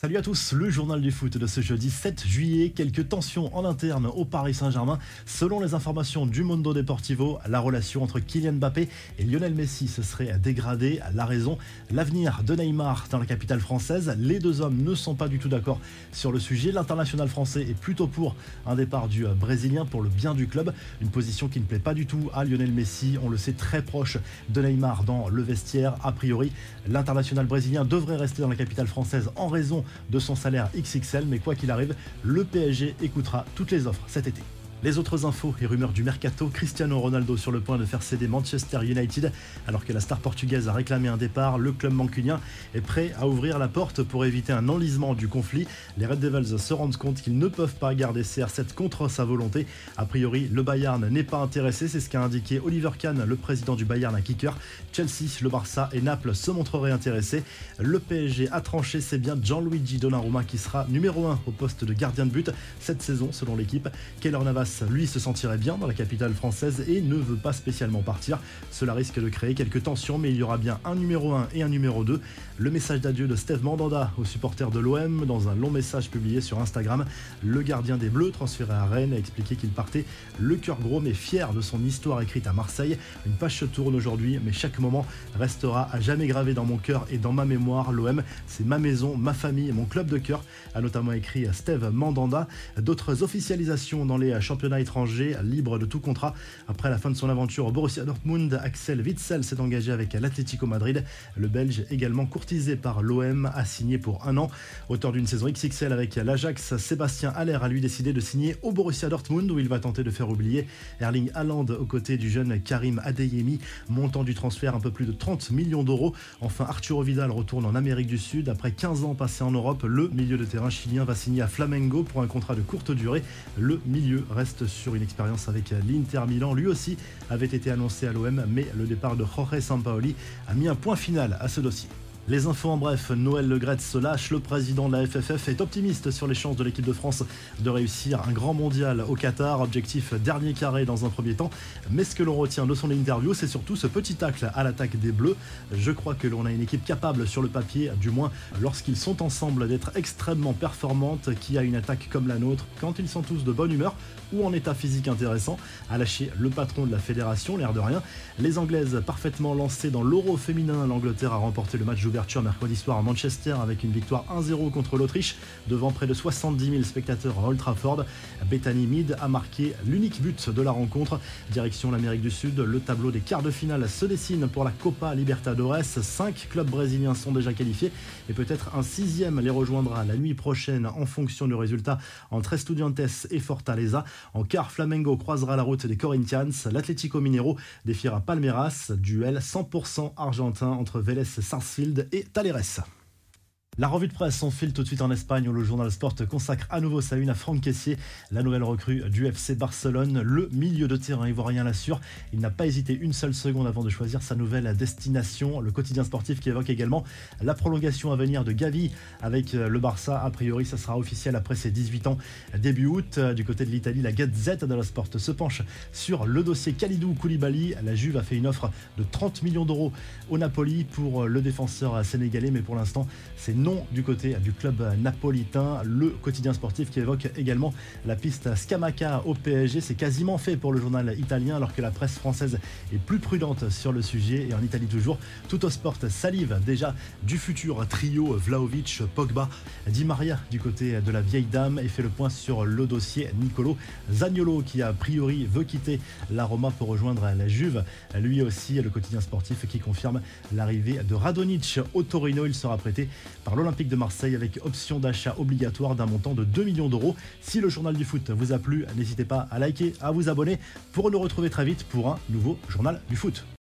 Salut à tous, le journal du foot de ce jeudi 7 juillet. Quelques tensions en interne au Paris Saint-Germain. Selon les informations du Mondo Deportivo, la relation entre Kylian Mbappé et Lionel Messi se serait dégradée. La raison, l'avenir de Neymar dans la capitale française. Les deux hommes ne sont pas du tout d'accord sur le sujet. L'international français est plutôt pour un départ du Brésilien pour le bien du club. Une position qui ne plaît pas du tout à Lionel Messi. On le sait très proche de Neymar dans le vestiaire. A priori, l'international brésilien devrait rester dans la capitale française en raison de son salaire XXL, mais quoi qu'il arrive, le PSG écoutera toutes les offres cet été. Les autres infos et rumeurs du mercato, Cristiano Ronaldo sur le point de faire céder Manchester United alors que la star portugaise a réclamé un départ, le club mancunien est prêt à ouvrir la porte pour éviter un enlisement du conflit. Les Red Devils se rendent compte qu'ils ne peuvent pas garder CR7 contre sa volonté. A priori, le Bayern n'est pas intéressé, c'est ce qu'a indiqué Oliver Kahn, le président du Bayern à kicker. Chelsea, le Barça et Naples se montreraient intéressés. Le PSG a tranché, c'est bien Gianluigi Donnarumma qui sera numéro 1 au poste de gardien de but cette saison selon l'équipe. Keller Navas lui, se sentirait bien dans la capitale française et ne veut pas spécialement partir. Cela risque de créer quelques tensions, mais il y aura bien un numéro 1 et un numéro 2. Le message d'adieu de Steve Mandanda aux supporters de l'OM dans un long message publié sur Instagram. Le gardien des Bleus, transféré à Rennes, a expliqué qu'il partait le cœur gros mais fier de son histoire écrite à Marseille. Une page se tourne aujourd'hui, mais chaque moment restera à jamais gravé dans mon cœur et dans ma mémoire. L'OM, c'est ma maison, ma famille, mon club de cœur, a notamment écrit Steve Mandanda. D'autres officialisations dans les championnats championnat étranger, libre de tout contrat. Après la fin de son aventure au Borussia Dortmund, Axel Witzel s'est engagé avec l'Atlético Madrid. Le Belge, également courtisé par l'OM, a signé pour un an. Auteur d'une saison XXL avec l'Ajax, Sébastien Haller a lui décidé de signer au Borussia Dortmund où il va tenter de faire oublier Erling Haaland aux côtés du jeune Karim Adeyemi. Montant du transfert un peu plus de 30 millions d'euros. Enfin, Arturo Vidal retourne en Amérique du Sud. Après 15 ans passés en Europe, le milieu de terrain chilien va signer à Flamengo pour un contrat de courte durée. Le milieu reste sur une expérience avec l'Inter Milan. Lui aussi avait été annoncé à l'OM, mais le départ de Jorge Sampaoli a mis un point final à ce dossier. Les infos en bref, Noël Le se lâche, le président de la FFF est optimiste sur les chances de l'équipe de France de réussir un grand mondial au Qatar, objectif dernier carré dans un premier temps, mais ce que l'on retient de son interview, c'est surtout ce petit tacle à l'attaque des Bleus. Je crois que l'on a une équipe capable sur le papier, du moins lorsqu'ils sont ensemble, d'être extrêmement performante, qui a une attaque comme la nôtre, quand ils sont tous de bonne humeur ou en état physique intéressant, a lâché le patron de la fédération, l'air de rien. Les Anglaises parfaitement lancées dans l'euro féminin, l'Angleterre a remporté le match ouvert mercredi soir à Manchester avec une victoire 1-0 contre l'Autriche devant près de 70 000 spectateurs à Old Trafford. Bethany Mead a marqué l'unique but de la rencontre. Direction l'Amérique du Sud, le tableau des quarts de finale se dessine pour la Copa Libertadores. Cinq clubs brésiliens sont déjà qualifiés et peut-être un sixième les rejoindra la nuit prochaine en fonction du résultat entre Estudiantes et Fortaleza. En quart, Flamengo croisera la route des Corinthians. L'Atlético Mineiro défiera Palmeiras. Duel 100% argentin entre Vélez Sarsfield et Taleres. La revue de presse s'enfile tout de suite en Espagne où le journal Sport consacre à nouveau sa une à Franck Caissier, la nouvelle recrue du FC Barcelone. Le milieu de terrain ivoirien l'assure. Il n'a pas hésité une seule seconde avant de choisir sa nouvelle destination. Le quotidien sportif qui évoque également la prolongation à venir de Gavi avec le Barça. A priori, ça sera officiel après ses 18 ans début août. Du côté de l'Italie, la Gazette la Sport se penche sur le dossier Khalidou Koulibaly. La Juve a fait une offre de 30 millions d'euros au Napoli pour le défenseur sénégalais, mais pour l'instant, c'est du côté du club napolitain. Le quotidien sportif qui évoque également la piste Scamaca au PSG. C'est quasiment fait pour le journal italien alors que la presse française est plus prudente sur le sujet. Et en Italie toujours, tout au sport salive déjà du futur trio Vlaovic, Pogba, Di Maria du côté de la vieille dame et fait le point sur le dossier Nicolo Zagnolo qui a priori veut quitter la Roma pour rejoindre la Juve. Lui aussi, le quotidien sportif qui confirme l'arrivée de Radonic au Torino. Il sera prêté par l'Olympique de Marseille avec option d'achat obligatoire d'un montant de 2 millions d'euros. Si le journal du foot vous a plu, n'hésitez pas à liker, à vous abonner pour nous retrouver très vite pour un nouveau journal du foot.